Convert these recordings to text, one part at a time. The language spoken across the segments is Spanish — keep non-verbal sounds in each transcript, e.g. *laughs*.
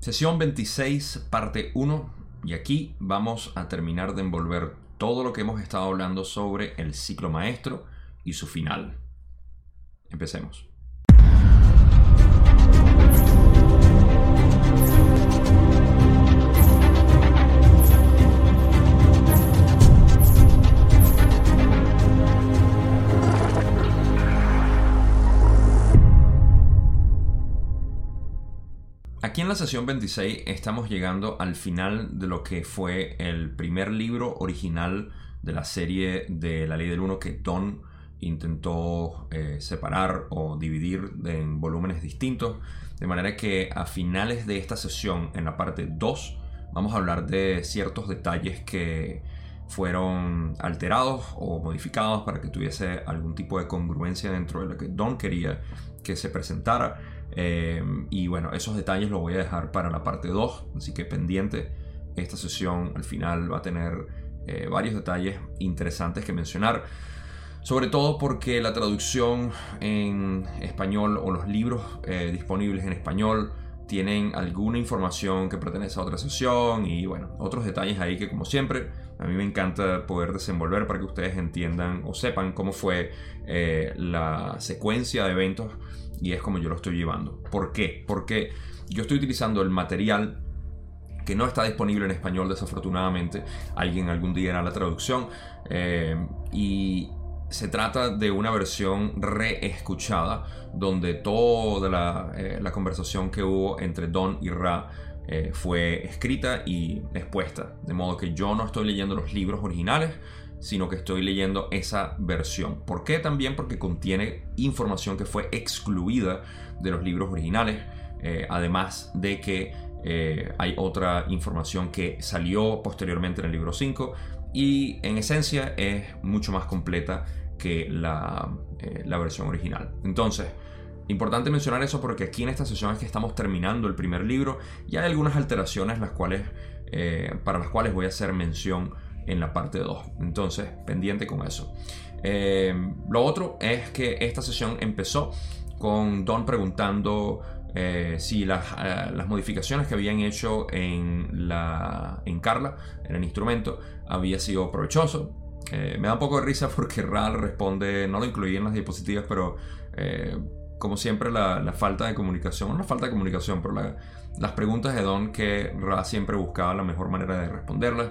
Sesión 26, parte 1, y aquí vamos a terminar de envolver todo lo que hemos estado hablando sobre el ciclo maestro y su final. Empecemos. Aquí en la sesión 26 estamos llegando al final de lo que fue el primer libro original de la serie de La Ley del Uno que Don intentó eh, separar o dividir en volúmenes distintos. De manera que a finales de esta sesión, en la parte 2, vamos a hablar de ciertos detalles que fueron alterados o modificados para que tuviese algún tipo de congruencia dentro de lo que Don quería que se presentara. Eh, y bueno, esos detalles los voy a dejar para la parte 2, así que pendiente. Esta sesión al final va a tener eh, varios detalles interesantes que mencionar. Sobre todo porque la traducción en español o los libros eh, disponibles en español tienen alguna información que pertenece a otra sesión y bueno, otros detalles ahí que como siempre a mí me encanta poder desenvolver para que ustedes entiendan o sepan cómo fue la secuencia de eventos y es como yo lo estoy llevando. ¿Por qué? Porque yo estoy utilizando el material que no está disponible en español desafortunadamente. Alguien algún día hará la traducción. Eh, y se trata de una versión reescuchada donde toda la, eh, conversación que hubo entre Don y Ra eh, fue escrita y expuesta. De modo que yo no estoy leyendo los libros originales, sino que estoy leyendo esa versión. ¿Por qué? También porque contiene información que fue excluida de los libros originales, eh, además de que eh, hay otra información que salió posteriormente en el libro 5 y en esencia es mucho más completa que la, eh, la versión original. Entonces, Importante mencionar eso porque aquí en esta sesión es que estamos terminando el primer libro y hay algunas alteraciones las cuales, para las cuales voy a hacer mención en la parte 2. Entonces, pendiente con eso. Eh, lo otro es que esta sesión empezó con Don preguntando eh, si las, eh, las, modificaciones que habían hecho en, la, en Carla, en el instrumento, había sido provechoso. Me da un poco de risa porque *laughs* Ral responde, no lo incluí en las diapositivas, pero como siempre la, falta de comunicación, no la falta de comunicación, pero las preguntas de Don que Ra siempre buscaba la mejor manera de responderlas.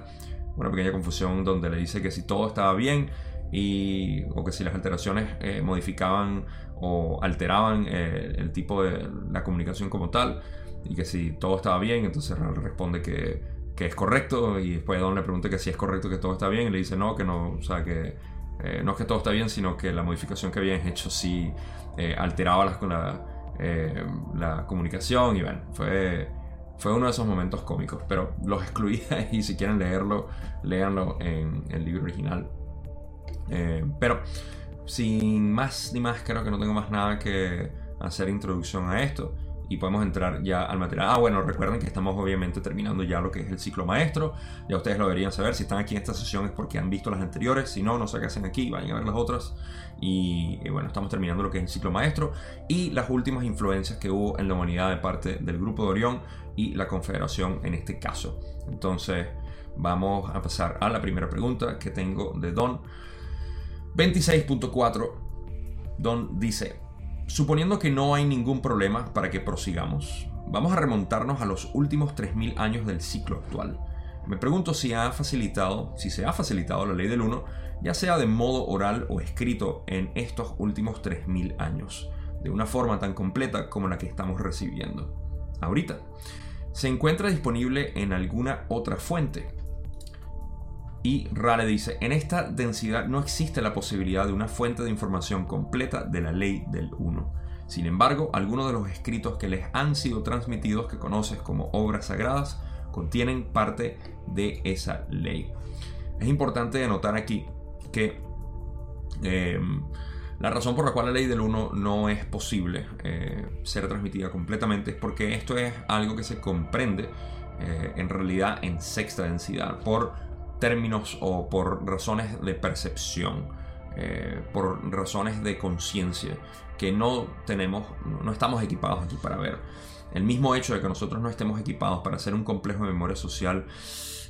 Una pequeña confusión donde le dice que si todo estaba bien y, o que si las alteraciones eh, modificaban o alteraban eh, el tipo de la comunicación como tal y que si todo estaba bien, entonces responde que, que es correcto y después Don le pregunta que si es correcto que todo está bien y le dice no, que no, o sea que eh, no es que todo está bien, sino que la modificación que habían hecho sí alteraba la, la comunicación y bueno, fue fue uno de esos momentos cómicos, pero los excluí y si quieren leerlo, léanlo en el libro original. Eh, pero sin más ni más, creo que no tengo más nada que hacer introducción a esto y podemos entrar ya al material. Ah, bueno, recuerden que estamos obviamente terminando ya lo que es el ciclo maestro. Ya ustedes lo deberían saber. Si están aquí en esta sesión es porque han visto las anteriores. Si no, no sé qué hacen aquí. Vayan a ver las otras. Y, bueno, estamos terminando lo que es el ciclo maestro y las últimas influencias que hubo en la humanidad de parte del grupo de Orión y la confederación en este caso. Entonces, vamos a pasar a la primera pregunta que tengo de Don. 26.4. Don dice, Suponiendo que no hay ningún problema para que prosigamos, vamos a remontarnos a los últimos 3.000 años del ciclo actual. Me pregunto si ha facilitado, si se ha facilitado la ley del 1, ya sea de modo oral o escrito en estos últimos 3.000 años, de una forma tan completa como la que estamos recibiendo. Ahorita, ¿se encuentra disponible en alguna otra fuente? Y Rale dice, en esta densidad no existe la posibilidad de una fuente de información completa de la ley del 1. Sin embargo, algunos de los escritos que les han sido transmitidos, que conoces como obras sagradas, contienen parte de esa ley. Es importante anotar aquí que em, la razón por la cual la ley del 1 no es posible eh, ser transmitida completamente es porque esto es algo que se comprende eh, en realidad en sexta densidad por términos o por razones de percepción, eh, por razones de conciencia que no tenemos, no estamos equipados aquí para ver. el mismo hecho de que nosotros no estemos equipados para hacer un complejo de memoria social,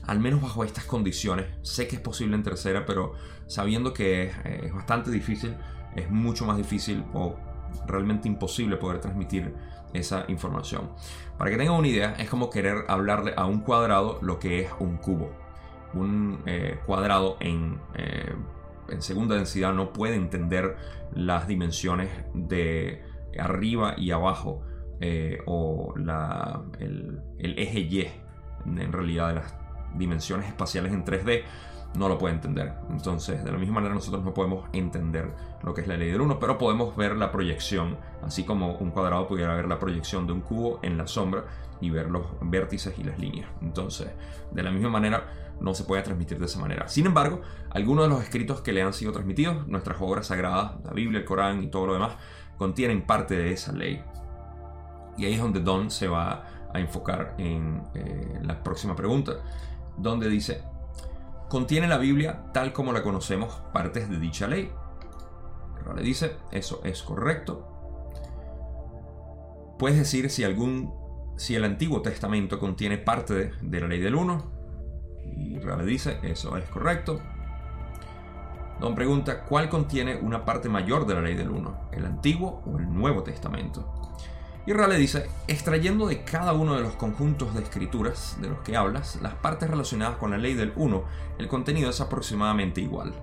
al menos bajo estas condiciones, sé que es posible en tercera, pero sabiendo que es, es bastante difícil, es mucho más difícil o realmente imposible poder transmitir esa información. Para que tengan una idea, es como querer hablarle a un cuadrado lo que es un cubo. Un eh, cuadrado en, eh, en segunda densidad no puede entender las dimensiones de arriba y abajo eh, o la, el, el eje Y en realidad de las dimensiones espaciales en 3D no lo puede entender. Entonces, de la misma manera nosotros no podemos entender lo que es la ley del 1, pero podemos ver la proyección, así como un cuadrado pudiera ver la proyección de un cubo en la sombra y ver los vértices y las líneas. Entonces, de la misma manera no se puede transmitir de esa manera. Sin embargo, algunos de los escritos que le han sido transmitidos, nuestras obras sagradas, la Biblia, el Corán y todo lo demás, contienen parte de esa ley. Y ahí es donde Don se va a enfocar en eh, la próxima pregunta, donde dice, contiene la Biblia tal como la conocemos partes de dicha ley. Le dice, eso es correcto. Puedes decir si algún si el Antiguo Testamento contiene parte de, la ley del 1. Y Rale dice, eso es correcto. Don pregunta, ¿cuál contiene una parte mayor de la ley del 1? ¿El Antiguo o el Nuevo Testamento? Y Rale dice, extrayendo de cada uno de los conjuntos de escrituras de los que hablas, las partes relacionadas con la ley del 1, el contenido es aproximadamente igual.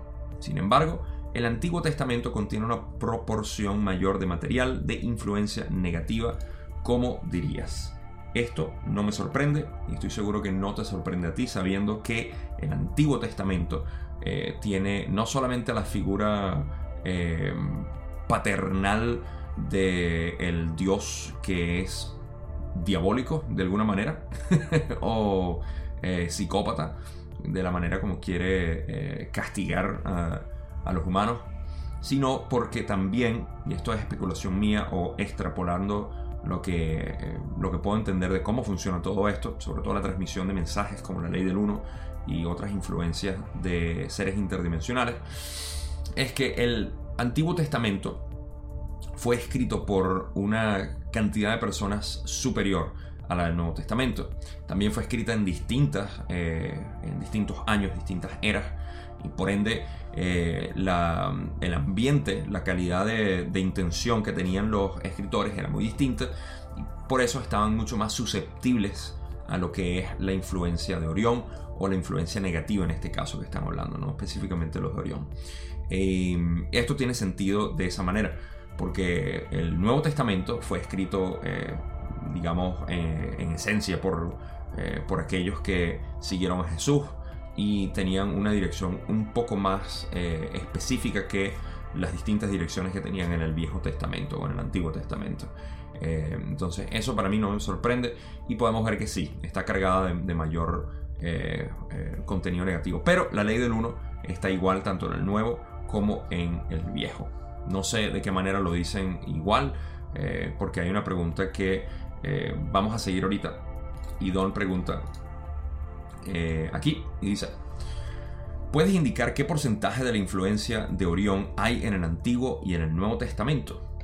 Sin embargo, el Antiguo Testamento contiene una proporción mayor de material de influencia negativa, como dirías. Esto no me sorprende y estoy seguro que no te sorprende a ti sabiendo que el Antiguo Testamento eh, tiene no solamente la figura eh, paternal de el dios que es diabólico de alguna manera *laughs* o eh, psicópata de la manera como quiere castigar a, los humanos sino porque también y esto es especulación mía o extrapolando lo que, eh, lo que puedo entender de cómo funciona todo esto, sobre todo la transmisión de mensajes como la ley del uno y otras influencias de seres interdimensionales, es que el Antiguo Testamento fue escrito por una cantidad de personas superior a la del Nuevo Testamento. También fue escrita en distintas, eh, en distintos años, distintas eras, y por ende eh, el ambiente, la calidad de, intención que tenían los escritores era muy distinta, y por eso estaban mucho más susceptibles a lo que es la influencia de Orión o la influencia negativa en este caso que estamos hablando, no específicamente los de Orión. Eh, esto tiene sentido de esa manera porque el Nuevo Testamento fue escrito, eh, digamos, en esencia por, por aquellos que siguieron a Jesús y tenían una dirección un poco más específica que las distintas direcciones que tenían en el Viejo Testamento o en el Antiguo Testamento. entonces, eso para mí no me sorprende y podemos ver que sí, está cargada de, mayor contenido negativo. Pero la ley del 1 está igual tanto en el Nuevo como en el Viejo. No sé de qué manera lo dicen igual, eh, porque hay una pregunta que eh, vamos a seguir ahorita. Y Don pregunta eh, aquí y dice, ¿puedes indicar qué porcentaje de la influencia de Orión hay en el Antiguo y en el Nuevo Testamento?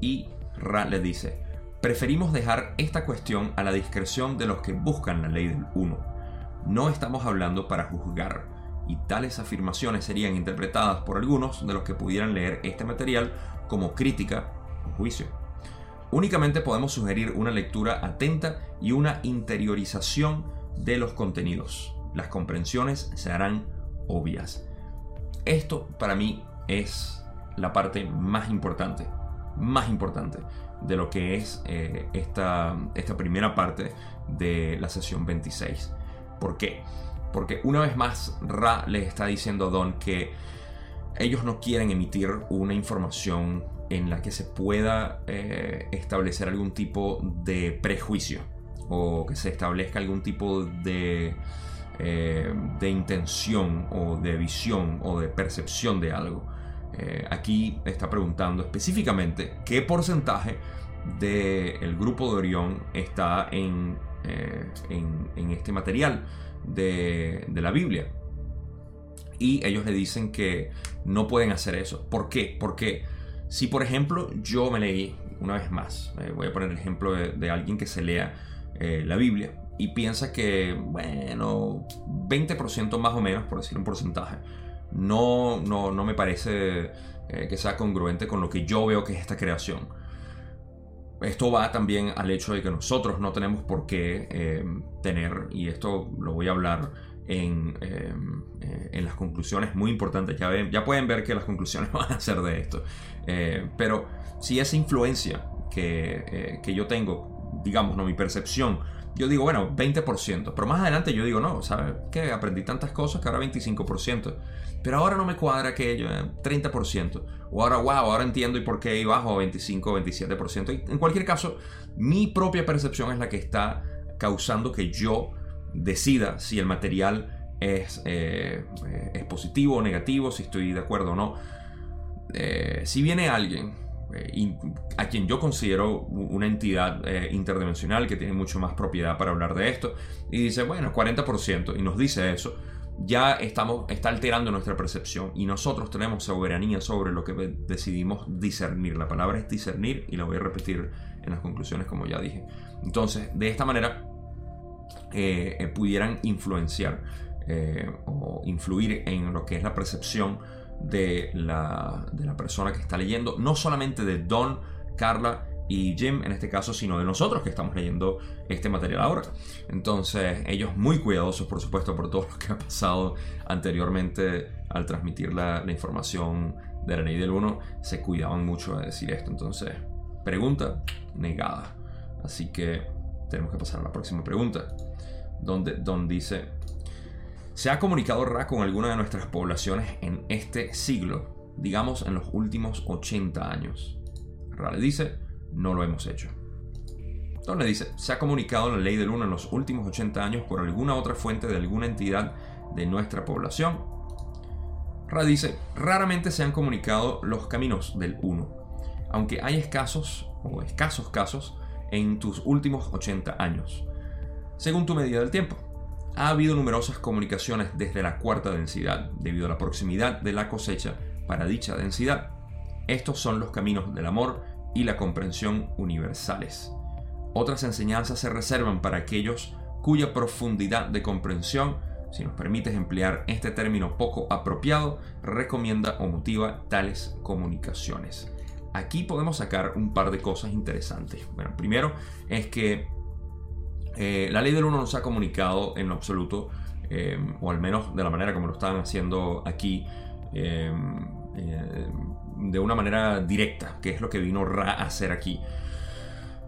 Y Ra le dice, preferimos dejar esta cuestión a la discreción de los que buscan la ley del uno. No estamos hablando para juzgar y tales afirmaciones serían interpretadas por algunos de los que pudieran leer este material como crítica o juicio. Únicamente podemos sugerir una lectura atenta y una interiorización de los contenidos. Las comprensiones se harán obvias. Esto para mí es la parte más importante, más importante de lo que es eh, esta, esta primera parte de la sesión 26. ¿Por qué? Porque una vez más Ra le está diciendo a Don que ellos no quieren emitir una información en la que se pueda eh, establecer algún tipo de prejuicio o que se establezca algún tipo de, eh, de intención o de visión o de percepción de algo. Eh, aquí está preguntando específicamente qué porcentaje del grupo de Orión está en, en, en este material de, la Biblia. Y ellos le dicen que no pueden hacer eso. ¿Por qué? Porque si por ejemplo yo me leí, una vez más, eh, voy a poner el ejemplo de, alguien que se lea eh, la Biblia y piensa que, bueno, 20% más o menos, por decir un porcentaje, no, no, no me parece que sea congruente con lo que yo veo que es esta creación. Esto va también al hecho de que nosotros no tenemos por qué tener, y esto lo voy a hablar en, em, eh, en, las conclusiones muy importantes. Ya, ven, ya pueden ver que las conclusiones *laughs* van a ser de esto. Eh, pero si esa influencia que, eh, que, yo tengo, digamos, no mi percepción, yo digo, bueno, 20%. Pero más adelante yo digo, no, ¿sabes qué? Aprendí tantas cosas que ahora 25%. Pero ahora no me cuadra aquello, 30%. O ahora, wow, ahora entiendo y por qué bajo a 25 27%. Y en cualquier caso, mi propia percepción es la que está causando que yo decida si el material es, eh, es positivo o negativo, si estoy de acuerdo o no. Eh, si viene alguien eh, a quien yo considero una entidad interdimensional que tiene mucho más propiedad para hablar de esto, y dice, bueno, 40%, y nos dice eso, ya estamos, está alterando nuestra percepción y nosotros tenemos soberanía sobre lo que decidimos discernir. La palabra es discernir y la voy a repetir en las conclusiones como ya dije. Entonces, de esta manera eh, eh, pudieran influenciar eh, o influir en lo que es la percepción de la, de la persona que está leyendo, no solamente de Don, Carla y Jim en este caso, sino de nosotros que estamos leyendo este material ahora. Entonces, ellos muy cuidadosos, por supuesto, por todo *laughs* lo que ha pasado anteriormente al transmitir la, la información de la ley del 1, se cuidaban mucho de decir esto. Entonces, pregunta negada. Así que tenemos que pasar a la próxima pregunta donde Don dice, ¿se ha comunicado Ra con alguna de nuestras poblaciones en este siglo? Digamos en los últimos 80 años. Ra le dice, no lo hemos hecho. Don le dice, ¿se ha comunicado la ley del 1 en los últimos 80 años por alguna otra fuente de alguna entidad de nuestra población? Ra dice, raramente se han comunicado los caminos del 1, aunque hay escasos o escasos casos en tus últimos 80 años según tu medida del tiempo. Ha habido numerosas comunicaciones desde la cuarta densidad, debido a la proximidad de la cosecha para dicha densidad. Estos son los caminos del amor y la comprensión universales. Otras enseñanzas se reservan para aquellos cuya profundidad de comprensión, si nos permites emplear este término poco apropiado, recomienda o motiva tales comunicaciones. Aquí podemos sacar un par de cosas interesantes. Bueno, primero es que eh, la ley del 1 no se ha comunicado en absoluto, eh, o al menos de la manera como lo están haciendo aquí, eh, de una manera directa, que es lo que vino Ra a hacer aquí.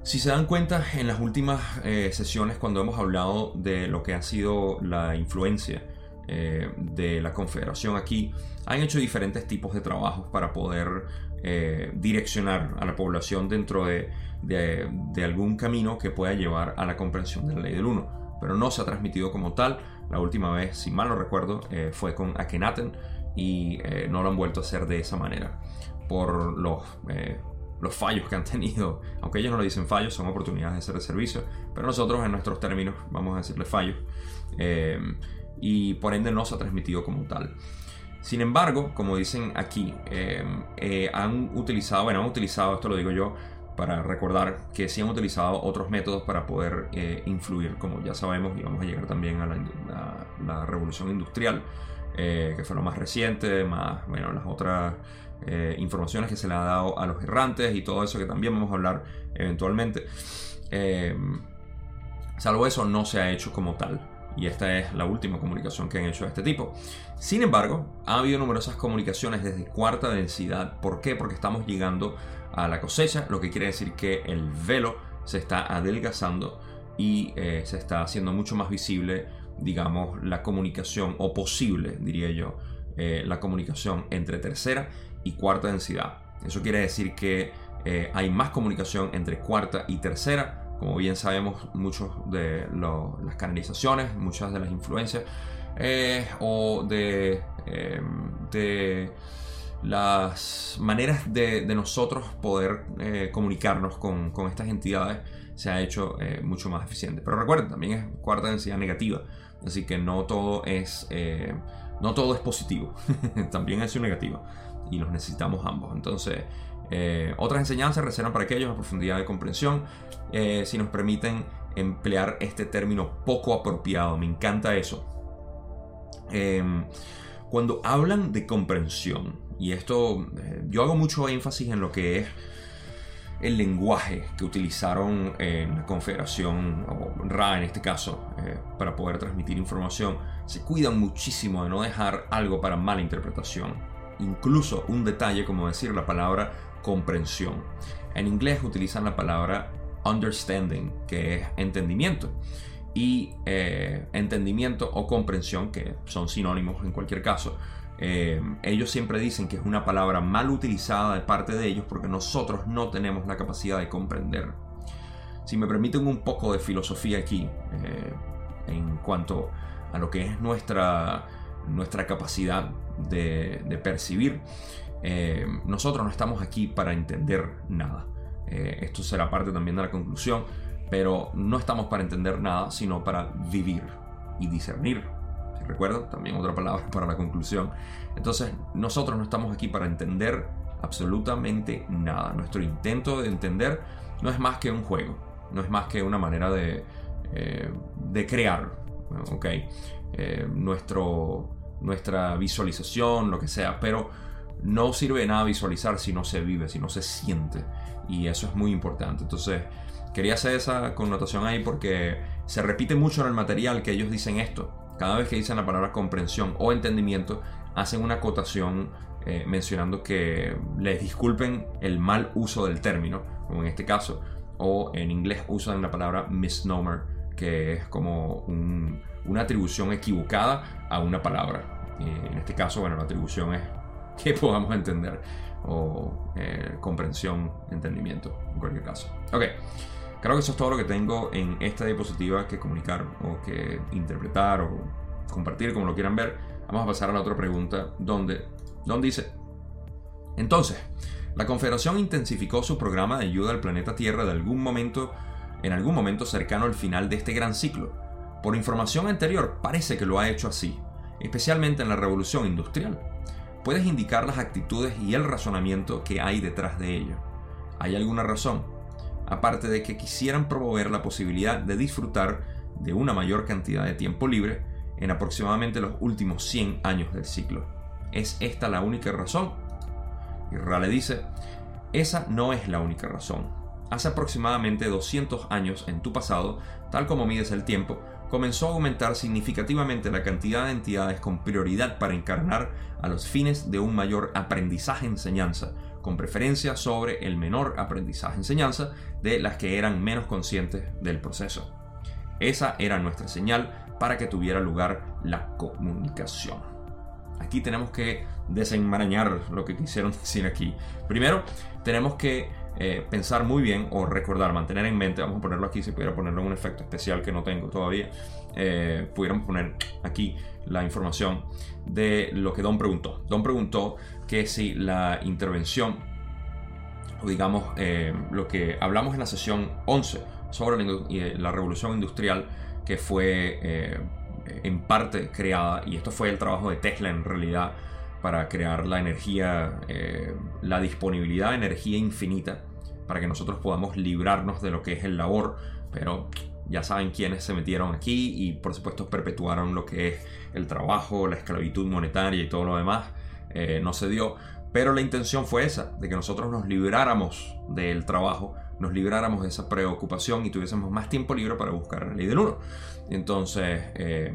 Si se dan cuenta, en las últimas sesiones, cuando hemos hablado de lo que ha sido la influencia de la Confederación aquí, han hecho diferentes tipos de trabajos para poder direccionar a la población dentro de de, algún camino que pueda llevar a la comprensión de la ley del 1, pero no se ha transmitido como tal. La última vez, si mal no recuerdo, eh, fue con Akenaten y eh, no lo han vuelto a hacer de esa manera por los, eh, los fallos que han tenido. Aunque ellos no lo dicen fallos, son oportunidades de hacer de servicio, pero nosotros en nuestros términos vamos a decirle fallos y por ende no se ha transmitido como tal. Sin embargo, como dicen aquí, han utilizado, bueno, han utilizado, esto lo digo yo, para recordar que sí han utilizado otros métodos para poder eh, influir, como ya sabemos, y vamos a llegar también a la, revolución industrial, eh, que fue lo más reciente, más bueno, las otras eh, informaciones que se le ha dado a los errantes y todo eso que también vamos a hablar eventualmente. salvo eso, no se ha hecho como tal. Y esta es la última comunicación que han hecho de este tipo. Sin embargo, ha habido numerosas comunicaciones desde cuarta densidad. ¿Por qué? Porque estamos llegando a la cosecha, lo que quiere decir que el velo se está adelgazando y eh, se está haciendo mucho más visible, digamos, la comunicación, o posible, diría yo, eh, la comunicación entre tercera y cuarta densidad. Eso quiere decir que eh, hay más comunicación entre cuarta y tercera. Como bien sabemos, muchas de las canalizaciones, muchas de las influencias o de, de las maneras de, nosotros poder eh, comunicarnos con, estas entidades se ha hecho eh, mucho más eficiente. Pero recuerden, también es cuarta densidad negativa, así que no todo es, eh, no todo es positivo, *laughs* también es negativa. Y los necesitamos ambos. Entonces, eh, otras enseñanzas reservan para aquellos a profundidad de comprensión, eh, si nos permiten emplear este término poco apropiado. Me encanta eso. Em, cuando hablan de comprensión, y esto eh, yo hago mucho énfasis en lo que es el lenguaje que utilizaron en la Confederación, o RA en este caso, para poder transmitir información, se cuidan muchísimo de no dejar algo para mala interpretación. Incluso un detalle como decir la palabra comprensión. En inglés utilizan la palabra understanding, que es entendimiento. Y eh, entendimiento o comprensión, que son sinónimos en cualquier caso, eh, ellos siempre dicen que es una palabra mal utilizada de parte de ellos porque nosotros no tenemos la capacidad de comprender. Si me permiten un poco de filosofía aquí, eh, en cuanto a lo que es nuestra, nuestra capacidad de, percibir, eh, nosotros no estamos aquí para entender nada. Eh, esto será parte también de la conclusión, pero no estamos para entender nada, sino para vivir y discernir. Recuerdan, también otra palabra *laughs* para la conclusión. Entonces, nosotros no estamos aquí para entender absolutamente nada. Nuestro intento de entender no es más que un juego, no es más que una manera de, eh, de crear, ¿ok? nuestro, nuestra visualización, lo que sea, pero no sirve de nada visualizar si no se vive, si no se siente. Y eso es muy importante. Entonces, quería hacer esa connotación ahí porque se repite mucho en el material que ellos dicen esto. Cada vez que dicen la palabra comprensión o entendimiento, hacen una acotación eh, mencionando que les disculpen el mal uso del término, como en este caso, o en inglés usan la palabra misnomer, que es como una atribución equivocada a una palabra. en este caso, bueno, la atribución es que *laughs* podamos entender o eh, comprensión, entendimiento, en cualquier caso. Ok, creo que eso es todo lo que tengo en esta diapositiva que comunicar o que interpretar o compartir, como lo quieran ver. Vamos a pasar a la otra pregunta, donde, donde dice, entonces, la Confederación intensificó su programa de ayuda al planeta Tierra de algún momento, en algún momento cercano al final de este gran ciclo. Por información anterior, parece que lo ha hecho así, especialmente en la revolución industrial puedes indicar las actitudes y el razonamiento que hay detrás de ello. ¿Hay alguna razón? Aparte de que quisieran promover la posibilidad de disfrutar de una mayor cantidad de tiempo libre en aproximadamente los últimos 100 años del ciclo. ¿Es esta la única razón? Y Rale dice, esa no es la única razón. Hace aproximadamente 200 años en tu pasado, tal como mides el tiempo, comenzó a aumentar significativamente la cantidad de entidades con prioridad para encarnar a los fines de un mayor aprendizaje-enseñanza, con preferencia sobre el menor aprendizaje-enseñanza de las que eran menos conscientes del proceso. Esa era nuestra señal para que tuviera lugar la comunicación. Aquí tenemos que desenmarañar lo que quisieron *laughs* decir aquí. Primero, tenemos que eh, pensar muy bien o recordar, mantener en mente, vamos a ponerlo aquí, si pudiera ponerlo en un efecto especial que no tengo todavía, eh, pudiéramos poner aquí la información de lo que Don preguntó. Don preguntó que si la intervención, o digamos eh, lo que hablamos en la sesión 11 sobre la, revolución industrial, que fue en parte creada, y esto fue el trabajo de Tesla en realidad, para crear la energía, la disponibilidad de energía infinita para que nosotros podamos librarnos de lo que es el labor, pero ya saben quiénes se metieron aquí y por supuesto perpetuaron lo que es el trabajo, la esclavitud monetaria y todo lo demás. Eh, no se dio, pero la intención fue esa, de que nosotros nos libráramos del trabajo, nos libráramos de esa preocupación y tuviésemos más tiempo libre para buscar la ley del uno. Entonces, eh,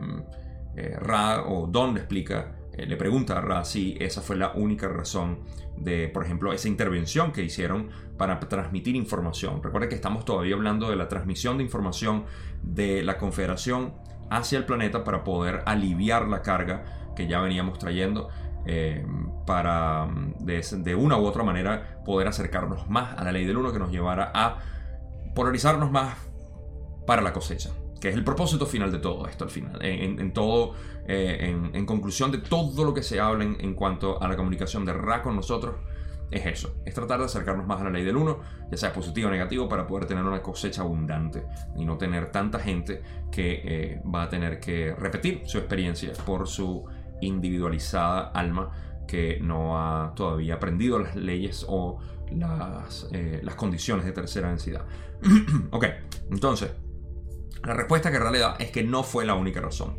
eh, Ra o Don le explica eh, le pregunta Ra si esa fue la única razón de, por ejemplo, esa intervención que hicieron para transmitir información. Recuerden que estamos todavía hablando de la transmisión de información de la Confederación hacia el planeta para poder aliviar la carga que ya veníamos trayendo eh, para de, de, una u otra manera poder acercarnos más a la ley del uno que nos llevara a polarizarnos más para la cosecha que es el propósito final de todo esto al final, en, todo, eh, en, conclusión de todo lo que se habla en, cuanto a la comunicación de Ra con nosotros, es eso, es tratar de acercarnos más a la ley del uno, ya sea positivo o negativo, para poder tener una cosecha abundante y no tener tanta gente que eh, va a tener que repetir su experiencia por su individualizada alma que no ha todavía aprendido las leyes o las, eh, las condiciones de tercera densidad. *clears throat* ok, entonces, la respuesta que realidad da es que no fue la única razón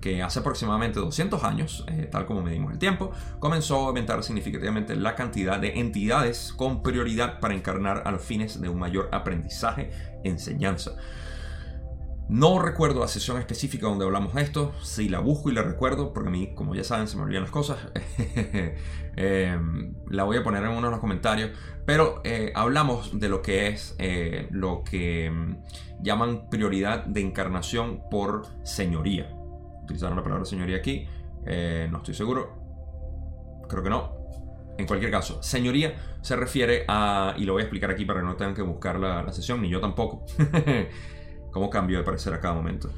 que hace aproximadamente 200 años, eh, tal como medimos el tiempo, comenzó a aumentar significativamente la cantidad de entidades con prioridad para encarnar a los fines de un mayor aprendizaje, enseñanza. No recuerdo la sesión específica donde hablamos de esto. Si la busco y la recuerdo, porque a mí, como ya saben, se me olvidan las cosas, *laughs* em, la voy a poner en uno de los comentarios. Pero eh, hablamos de lo que es eh, lo que em, llaman prioridad de encarnación por señoría. Utilizaron la palabra señoría aquí. Eh, no estoy seguro. Creo que no. En cualquier caso, señoría se refiere a, y lo voy a explicar aquí para que no tengan que buscar la, la sesión, ni yo tampoco. *laughs* cómo cambió de parecer a cada momento.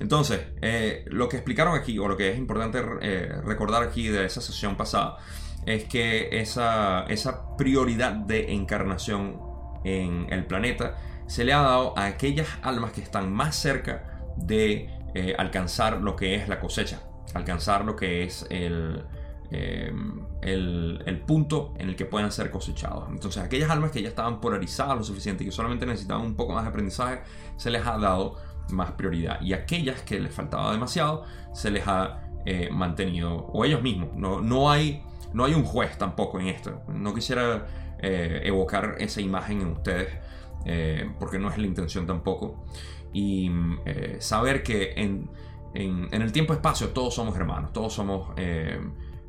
Entonces, eh, lo que explicaron aquí, o lo que es importante eh, recordar aquí de esa sesión pasada, es que esa, esa prioridad de encarnación en el planeta se le ha dado a aquellas almas que están más cerca de eh, alcanzar lo que es la cosecha, alcanzar lo que es el, el, punto en el que puedan ser cosechados. Entonces, aquellas almas que ya estaban polarizadas lo suficiente y que solamente necesitaban un poco más de aprendizaje, se les ha dado más prioridad. Y aquellas que les faltaba demasiado, se les ha eh, mantenido, o ellos mismos. No, no, hay, no hay un juez tampoco en esto. No quisiera eh, evocar esa imagen en ustedes, eh, porque no es la intención tampoco. Y saber que en, en, en el tiempo-espacio todos somos hermanos, todos somos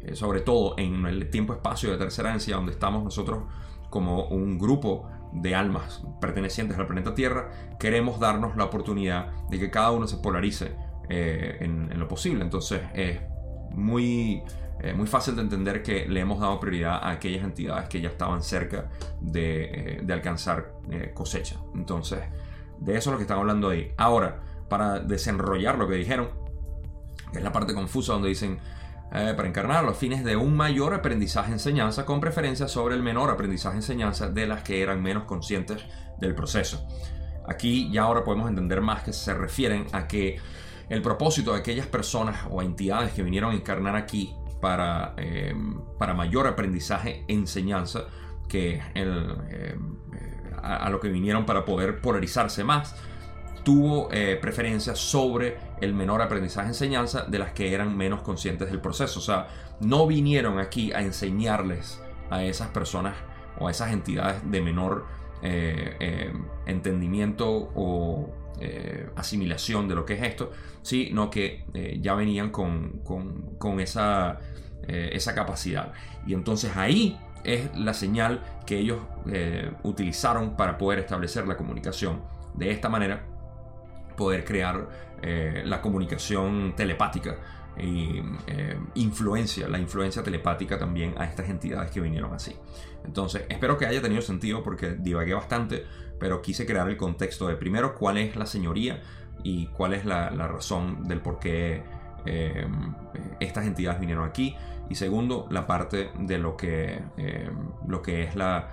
eh, sobre todo en el tiempo-espacio de tercera densidad donde estamos nosotros como un grupo de almas pertenecientes al planeta Tierra, queremos darnos la oportunidad de que cada uno se polarice eh, en, lo posible. Entonces es muy, eh, muy fácil de entender que le hemos dado prioridad a aquellas entidades que ya estaban cerca de, de alcanzar cosecha. Entonces, de eso es lo que estamos hablando ahí. Ahora, para desenrollar lo que dijeron, es la parte confusa donde dicen, eh, para encarnar los fines de un mayor aprendizaje-enseñanza con preferencia sobre el menor aprendizaje-enseñanza de las que eran menos conscientes del proceso. Aquí ya ahora podemos entender más que se refieren a que el propósito de aquellas personas o entidades que vinieron a encarnar aquí para, em, para mayor aprendizaje-enseñanza que el, em, eh, a lo que vinieron para poder polarizarse más, tuvo eh, preferencia sobre el menor aprendizaje-enseñanza de las que eran menos conscientes del proceso. O sea, no vinieron aquí a enseñarles a esas personas o a esas entidades de menor eh, eh, entendimiento o asimilación de lo que es esto, sino que ya venían con, con esa, esa capacidad. Y entonces ahí es la señal que ellos utilizaron para poder establecer la comunicación. De esta manera, poder crear eh, la comunicación telepática y eh, influencia, la influencia telepática también a estas entidades que vinieron así. Entonces, espero que haya tenido sentido porque divagué bastante, pero quise crear el contexto de primero cuál es la señoría y cuál es la, razón del por qué eh, estas entidades vinieron aquí. Y segundo, la parte de lo que, lo que es la,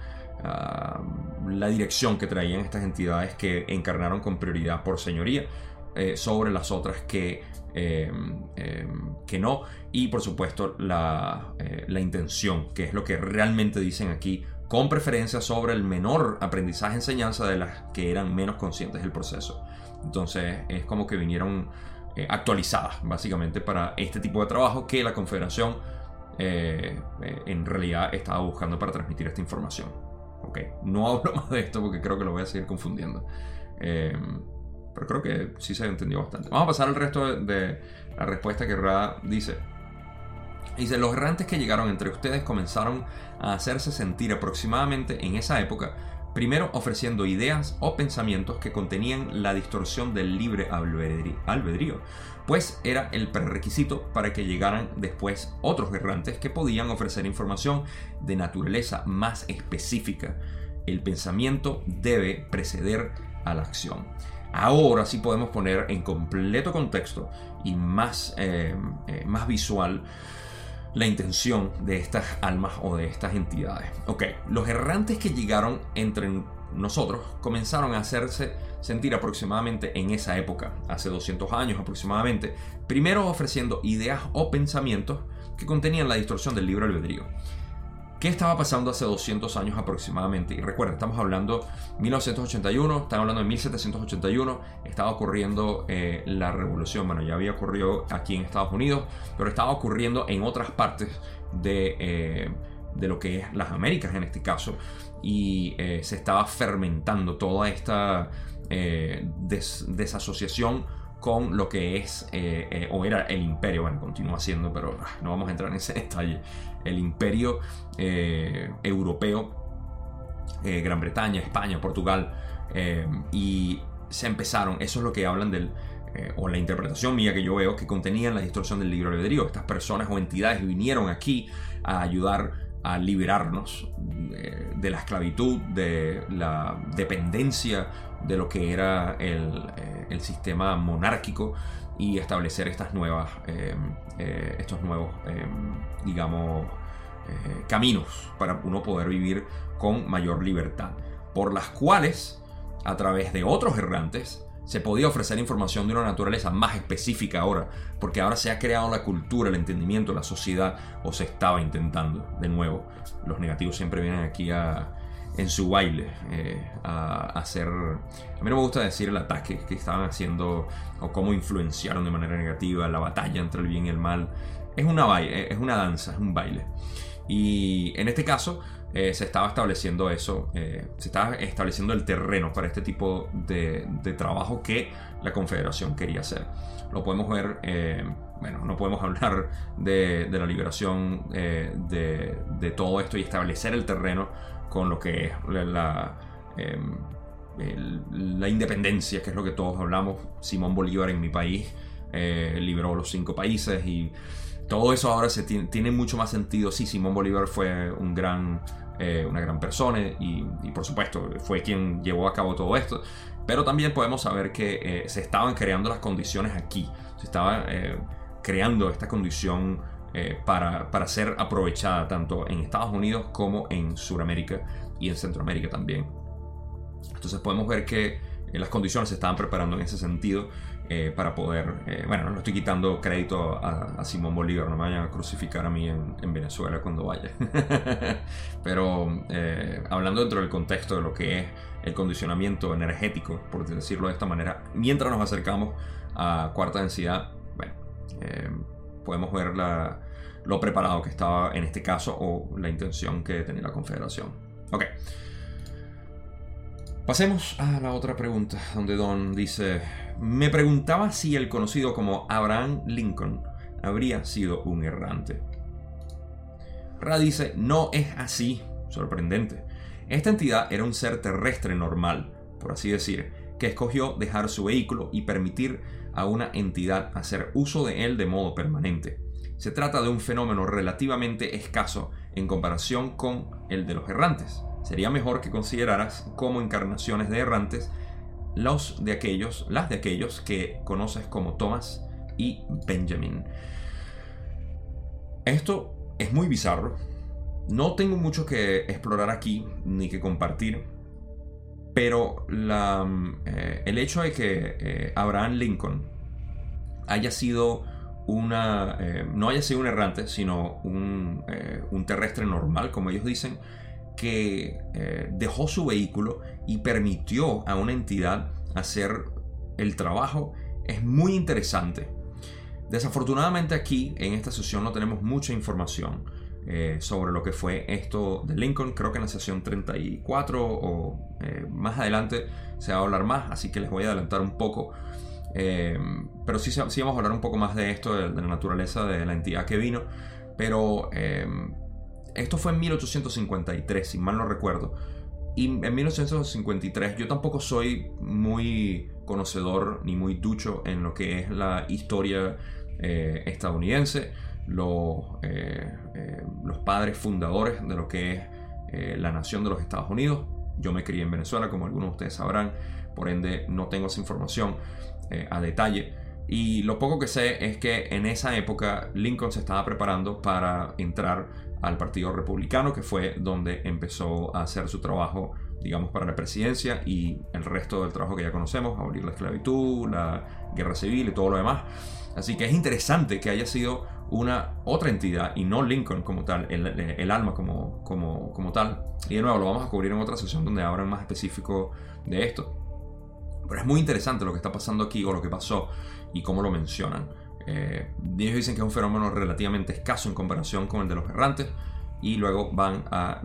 Ah, la dirección que traían estas entidades que encarnaron con prioridad por señoría eh, sobre las otras que, em, em, que no. Y por supuesto la, eh, la, intención, que es lo que realmente dicen aquí, con preferencia sobre el menor aprendizaje-enseñanza de las que eran menos conscientes del proceso. Entonces es como que vinieron eh, actualizadas básicamente para este tipo de trabajo que la Confederación en realidad estaba buscando para transmitir esta información. No hablo *laughs* más de esto porque creo que lo voy a seguir confundiendo. Em, pero creo que sí se entendió bastante. Vamos a pasar al resto de, la respuesta que Ra dice. Dice, los errantes que llegaron entre ustedes comenzaron a hacerse sentir aproximadamente en esa época, primero ofreciendo ideas o pensamientos que contenían la distorsión del libre albedrío, pues era el prerequisito para que llegaran después otros errantes que podían ofrecer información de naturaleza más específica. El pensamiento debe preceder a la acción. Ahora sí podemos poner en completo contexto y más, eh, eh, más visual la intención de estas almas o de estas entidades. Ok, los errantes que llegaron entre nosotros comenzaron a hacerse sentir aproximadamente en esa época, hace 200 años aproximadamente, primero ofreciendo ideas o pensamientos que contenían la distorsión del libre albedrío. ¿Qué estaba pasando hace 200 años aproximadamente? Y recuerda, estamos hablando 1981, estamos hablando de 1781, estaba ocurriendo eh, la revolución, bueno, ya había ocurrido aquí en Estados Unidos, pero estaba ocurriendo en otras partes de, eh, de lo que es las Américas en este caso, y eh, se estaba fermentando toda esta desasociación con lo que es o era el imperio, bueno, continúa siendo, pero ah, no vamos a entrar en ese *laughs* detalle el imperio eh, europeo, eh, Gran Bretaña, España, Portugal, eh, y se empezaron, eso es lo que hablan del, o la interpretación mía que yo veo, que contenían la distorsión del libro albedrío. Estas personas o entidades vinieron aquí a ayudar a liberarnos de, la esclavitud, de la dependencia de lo que era el, el sistema monárquico y establecer estas nuevas, em, eh, estos nuevos, em, digamos, eh, caminos para uno poder vivir con mayor libertad, por las cuales, a través de otros errantes, se podía ofrecer información de una naturaleza más específica ahora, porque ahora se ha creado la cultura, el entendimiento, la sociedad, o se estaba intentando, de nuevo. Los negativos siempre vienen aquí a, en su baile eh, a, hacer... A mí no me gusta decir el ataque que estaban haciendo o cómo influenciaron de manera negativa la batalla entre el bien y el mal. Es una, baile, es una danza, es un baile. Y en este caso eh, se estaba estableciendo eso, eh, se estaba estableciendo el terreno para este tipo de, trabajo que la Confederación quería hacer. Lo podemos ver, bueno, no podemos *laughs* hablar de, la liberación de, de todo esto y establecer el terreno con lo que es la, em, la independencia, que es lo que todos hablamos. Simón Bolívar en mi país eh, liberó los cinco países y todo eso ahora se tiene, mucho más sentido. Sí, Simón Bolívar fue un gran, eh, una gran persona y, por supuesto fue quien llevó a cabo todo esto. Pero también podemos saber que eh, se estaban creando las condiciones aquí. Se estaba creando esta condición eh, para, para, ser aprovechada tanto en Estados Unidos como en Sudamérica y en Centroamérica también. Entonces podemos ver que eh, las condiciones se estaban preparando en ese sentido eh, para poder, bueno, no le estoy quitando crédito a, Simón Bolívar, no me vayan a crucificar a mí en, en Venezuela cuando vaya. *laughs* Pero hablando dentro del contexto de lo que es el condicionamiento energético, por decirlo de esta manera, mientras nos acercamos a cuarta densidad, bueno, podemos ver la, lo preparado que estaba en este caso o la intención que tenía la Confederación. Ok. Pasemos a la otra pregunta, donde Don dice, me preguntaba si el conocido como Abraham Lincoln habría sido un errante. Ra dice, no es así, sorprendente. Esta entidad era un ser terrestre normal, por así decir, que escogió dejar su vehículo y permitir a una entidad hacer uso de él de modo permanente. Se trata de un fenómeno relativamente escaso en comparación con el de los errantes. Sería mejor que consideraras como encarnaciones de errantes los de aquellos, las de aquellos que conoces como Thomas y Benjamin. Esto es muy bizarro. No tengo mucho que explorar aquí ni que compartir, pero eh, el hecho de que eh, Abraham Lincoln haya sido una, eh, no haya sido un errante, sino un, terrestre normal, como ellos dicen, que dejó su vehículo y permitió a una entidad hacer el trabajo, es muy interesante. Desafortunadamente aquí, en esta sesión, no tenemos mucha información. Eh, sobre lo que fue esto de Lincoln. Creo que en la sesión 34 o eh, más adelante se va a hablar más, así que les voy a adelantar un poco. Eh, pero sí, sí, vamos a hablar un poco más de esto, de, la naturaleza de la entidad que vino. Pero esto fue en 1853, si mal no recuerdo. Y en 1853 yo tampoco soy muy conocedor ni muy ducho en lo que es la historia estadounidense los, eh, eh, los padres fundadores de lo que es eh, la nación de los Estados Unidos. Yo me crié en Venezuela, como algunos de ustedes sabrán, por ende no tengo esa información a detalle. Y lo poco que sé es que en esa época Lincoln se estaba preparando para entrar al Partido Republicano, que fue donde empezó a hacer su trabajo, digamos, para la presidencia y el resto del trabajo que ya conocemos, abolir la esclavitud, la guerra civil y todo lo demás. Así que es interesante que haya sido una otra entidad y no Lincoln como tal, el, alma como, como, como, tal. Y de nuevo lo vamos a cubrir en otra sesión donde hablan más específico de esto. Pero es muy interesante lo que está pasando aquí o lo que pasó y cómo lo mencionan. Eh, ellos dicen que es un fenómeno relativamente escaso en comparación con el de los errantes y luego van a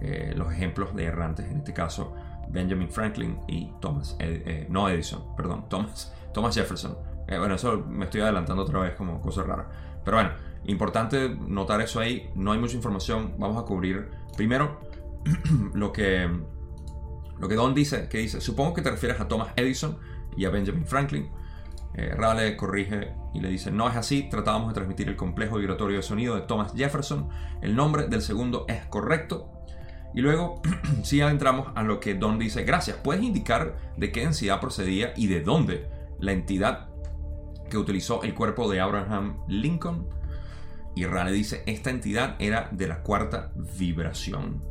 eh, los ejemplos de errantes, en este caso Benjamin Franklin y Thomas, eh, no Edison, perdón, Thomas, Thomas Jefferson. Bueno, eso me estoy adelantando otra vez como cosa rara. Pero bueno, importante notar eso ahí, no hay mucha información, vamos a cubrir primero *clears throat* lo que, lo que Don dice, que dice, supongo que te refieres a Thomas Edison y a Benjamin Franklin. Eh, Raleigh corrige y le dice, no es así, tratábamos de transmitir el complejo vibratorio de sonido de Thomas Jefferson, el nombre del segundo es correcto. Y luego *clears throat* sí entramos a lo que Don dice, gracias, ¿puedes indicar de qué entidad procedía y de dónde la entidad que utilizó el cuerpo de Abraham Lincoln? Y Raleigh dice, esta entidad era de la cuarta vibración.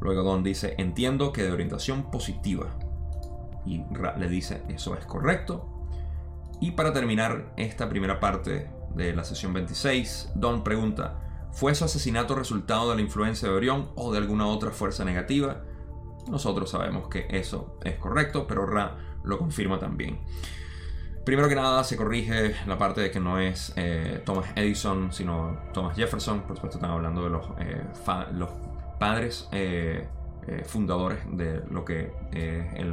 Luego Don dice, entiendo que de orientación positiva y le dice eso es correcto. Y para terminar esta primera parte de la sesión 26, Don pregunta, ¿fue su asesinato resultado de la influencia de Orión o de alguna otra fuerza negativa? Nosotros sabemos que eso es correcto, pero Ra lo confirma también. Primero que nada se corrige la parte de que no es eh, Thomas Edison, sino Thomas Jefferson. Por supuesto están hablando de los, eh, padres eh, fundadores de lo que es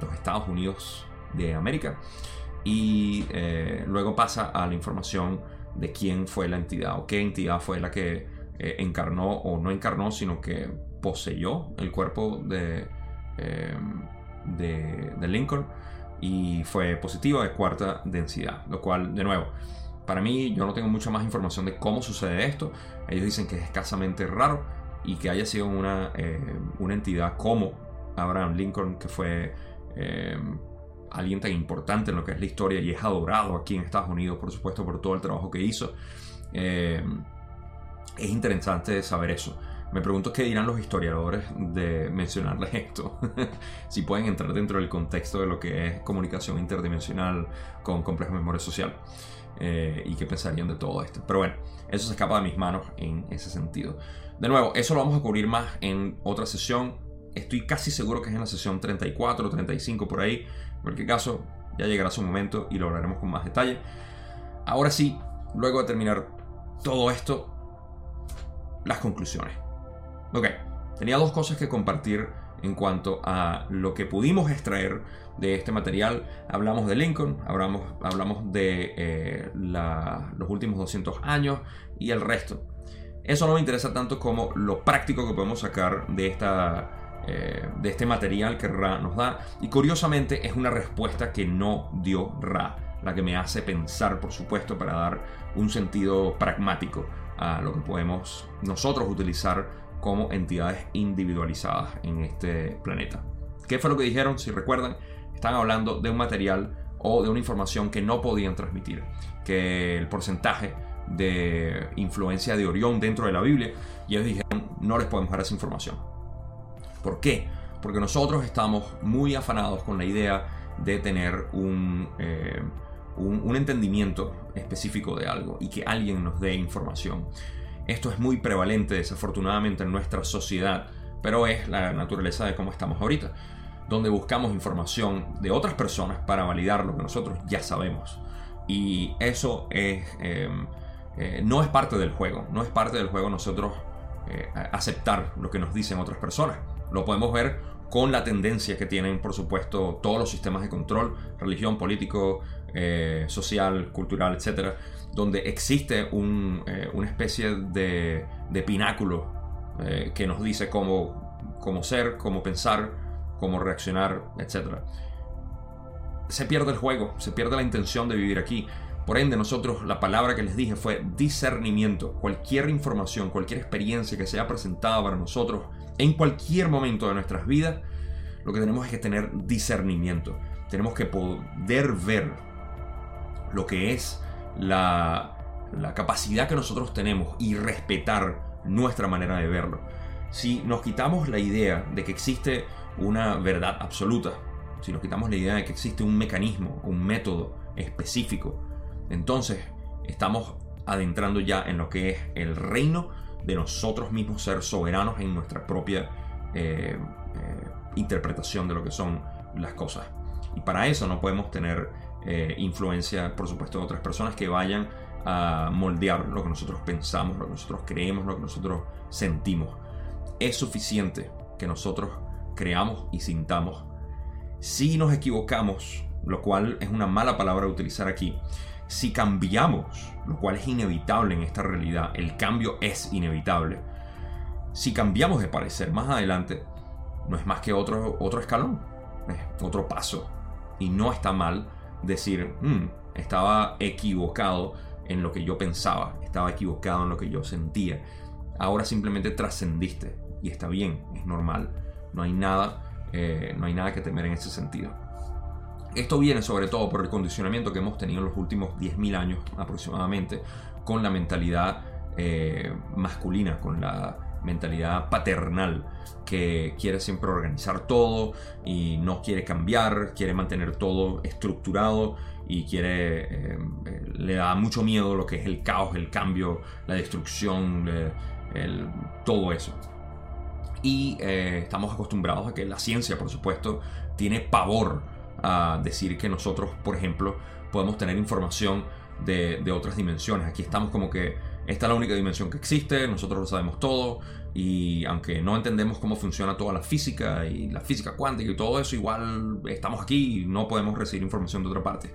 los Estados Unidos de América. Y luego pasa a la información de quién fue la entidad o qué entidad fue la que encarnó o no encarnó, sino que poseyó el cuerpo de, de, Lincoln y fue positiva de cuarta densidad. Lo cual, de nuevo, para mí yo no tengo mucha más información de cómo sucede esto. Ellos dicen que es escasamente raro y que haya sido una, eh, una entidad como Abraham Lincoln, que fue eh, alguien tan importante en lo que es la historia y es adorado aquí en Estados Unidos, por supuesto, por todo el trabajo que hizo. Eh, es interesante saber eso. Me pregunto qué dirán los historiadores de mencionarles esto. *laughs* si pueden entrar dentro del contexto de lo que es comunicación interdimensional con complejo memoria social. Eh, y qué pensarían de todo esto. Pero bueno, eso se escapa de mis manos en ese sentido. De nuevo, eso lo vamos a cubrir más en otra sesión. Estoy casi seguro que es en la sesión 34 o 35 por ahí. En cualquier caso, ya llegará su momento y lo hablaremos con más detalle. Ahora sí, luego de terminar todo esto, las conclusiones. Ok, tenía dos cosas que compartir en cuanto a lo que pudimos extraer de este material. Hablamos de Lincoln, hablamos, hablamos de eh, los últimos 200 años y el resto. Eso no me interesa tanto como lo práctico que podemos sacar de esta eh, de este material que Ra nos da. Y curiosamente es una respuesta que no dio Ra, la que me hace pensar, por supuesto, para dar un sentido pragmático a lo que podemos nosotros utilizar como entidades individualizadas en este planeta. ¿Qué fue lo que dijeron? Si recuerdan, están hablando de un material o de una información que no podían transmitir, que el porcentaje de influencia de Orión dentro de la Biblia, y ellos dijeron, no les podemos dar esa información. ¿Por qué? Porque nosotros estamos muy afanados con la idea de tener eh, un, un, entendimiento específico de algo y que alguien nos dé información. Esto es muy prevalente desafortunadamente en nuestra sociedad, pero es la naturaleza de cómo estamos ahorita, donde buscamos información de otras personas para validar lo que nosotros ya sabemos. Y eso es, em, eh, no es parte del juego, no es parte del juego nosotros eh, aceptar lo que nos dicen otras personas. Lo podemos ver con la tendencia que tienen, por supuesto, todos los sistemas de control, religión, político, eh, social, cultural, etcétera, donde existe eh, una especie de, pináculo eh, que nos dice cómo, cómo ser, cómo pensar, cómo reaccionar, etcétera. Se pierde el juego, se pierde la intención de vivir aquí. Por ende, nosotros, la palabra que les dije fue discernimiento. Cualquier información, cualquier experiencia que sea presentada para nosotros en cualquier momento de nuestras vidas, lo que tenemos es que tener discernimiento. Tenemos que poder ver lo que es la, capacidad que nosotros tenemos y respetar nuestra manera de verlo. Si nos quitamos la idea de que existe una verdad absoluta, si nos quitamos la idea de que existe un mecanismo, un método específico, entonces estamos adentrando ya en lo que es el reino de nosotros mismos ser soberanos en nuestra propia eh, eh, interpretación de lo que son las cosas. Y para eso no podemos tener eh, influencia, por supuesto, de otras personas que vayan a moldear lo que nosotros pensamos, lo que nosotros creemos, lo que nosotros sentimos. Es suficiente que nosotros creamos y sintamos. Si nos equivocamos, lo cual es una mala palabra utilizar aquí, si cambiamos, lo cual es inevitable en esta realidad, el cambio es inevitable. Si cambiamos de parecer más adelante, no es más que otro, otro escalón, es otro paso. Y no está mal decir, mm, estaba equivocado en lo que yo pensaba, estaba equivocado en lo que yo sentía. Ahora simplemente trascendiste y está bien, es normal. No hay nada, eh, no hay nada que temer en ese sentido. Esto viene sobre todo por el condicionamiento que hemos tenido en los últimos 10.000 años aproximadamente con la mentalidad eh, masculina, con la mentalidad paternal que quiere siempre organizar todo y no quiere cambiar, quiere mantener todo estructurado y quiere eh, le da mucho miedo lo que es el caos, el cambio, la destrucción, todo eso. Y eh, estamos acostumbrados a que la ciencia, por supuesto, tiene pavor a decir que nosotros, por ejemplo, podemos tener información de otras dimensiones. Aquí estamos como que esta es la única dimensión que existe, nosotros lo sabemos todo y aunque no entendemos cómo funciona toda la física y la física cuántica y todo eso, igual estamos aquí y no podemos recibir información de otra parte.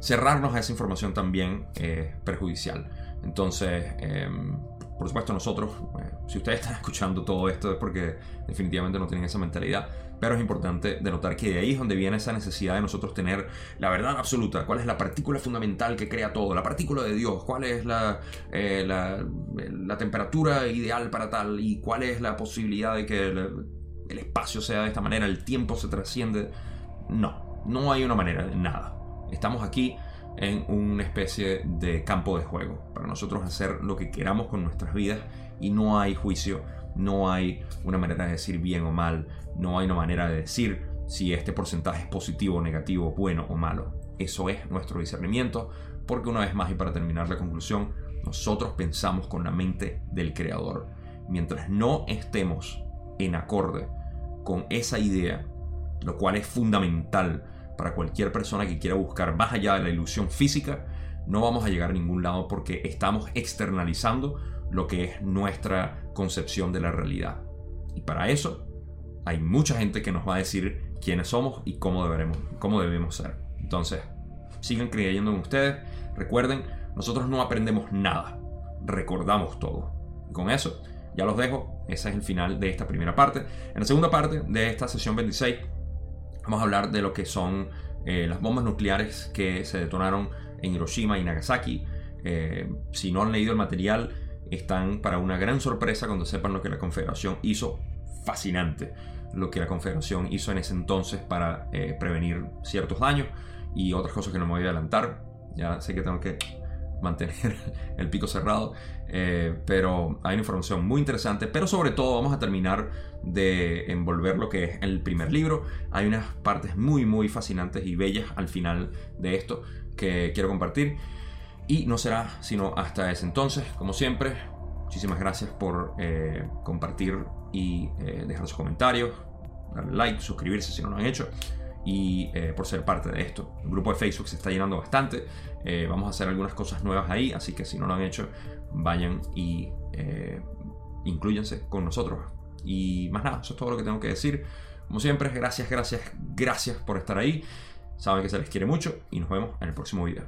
Cerrarnos a esa información también es perjudicial. Entonces, em, por supuesto nosotros, eh, si ustedes están *laughs* escuchando todo esto es porque definitivamente no tienen esa mentalidad, pero es importante denotar que de ahí es donde viene esa necesidad de nosotros tener la verdad absoluta, cuál es la partícula fundamental que crea todo, la partícula de Dios, cuál es la, eh, la, temperatura ideal para tal y cuál es la posibilidad de que el, el espacio sea de esta manera, el tiempo se trasciende. No, no hay una manera de nada. Estamos aquí en una especie de campo de juego para nosotros hacer lo que queramos con nuestras vidas y no hay juicio, no hay una manera de decir bien o mal, no hay una manera de decir si este porcentaje es positivo, negativo, bueno o malo. Eso es nuestro discernimiento, porque una vez más y para terminar la conclusión, nosotros pensamos con la mente del creador. Mientras no estemos en acorde con esa idea, lo cual es fundamental para cualquier persona que quiera buscar más allá de la ilusión física, no vamos a llegar a ningún lado porque estamos externalizando lo que es nuestra concepción de la realidad. Y para eso hay mucha gente que nos va a decir quiénes somos y cómo, deberemos, cómo debemos ser. Entonces, sigan creyendo en ustedes. Recuerden, nosotros no aprendemos nada, recordamos todo. Y con eso, ya los dejo. Ese es el final de esta primera parte. En la segunda parte de esta sesión 26 Vamos a hablar de lo que son eh, las bombas nucleares que se detonaron en Hiroshima y Nagasaki. Eh, si no han leído el material, están para una gran sorpresa cuando sepan lo que la Confederación hizo. Fascinante lo que la Confederación hizo en ese entonces para eh, prevenir ciertos daños y otras cosas que no me voy a adelantar. Ya sé que tengo que mantener *laughs* el pico cerrado. Eh, pero hay una información muy interesante. Pero sobre todo vamos a terminar de envolver lo que es el primer libro. Hay unas partes muy, muy fascinantes y bellas al final de esto que quiero compartir. Y no será sino hasta ese entonces, como siempre. Muchísimas gracias por eh, compartir y eh, dejar sus comentarios, darle like, suscribirse si no lo han hecho y eh, por ser parte de esto. El grupo de Facebook se está llenando bastante. Eh, vamos a hacer algunas cosas nuevas ahí, así que si no lo han hecho, vayan y eh, incluyanse con nosotros. Y más nada, eso es todo lo que tengo que decir. Como siempre, gracias, gracias, gracias por estar ahí. Saben que se les quiere mucho y nos vemos en el próximo video.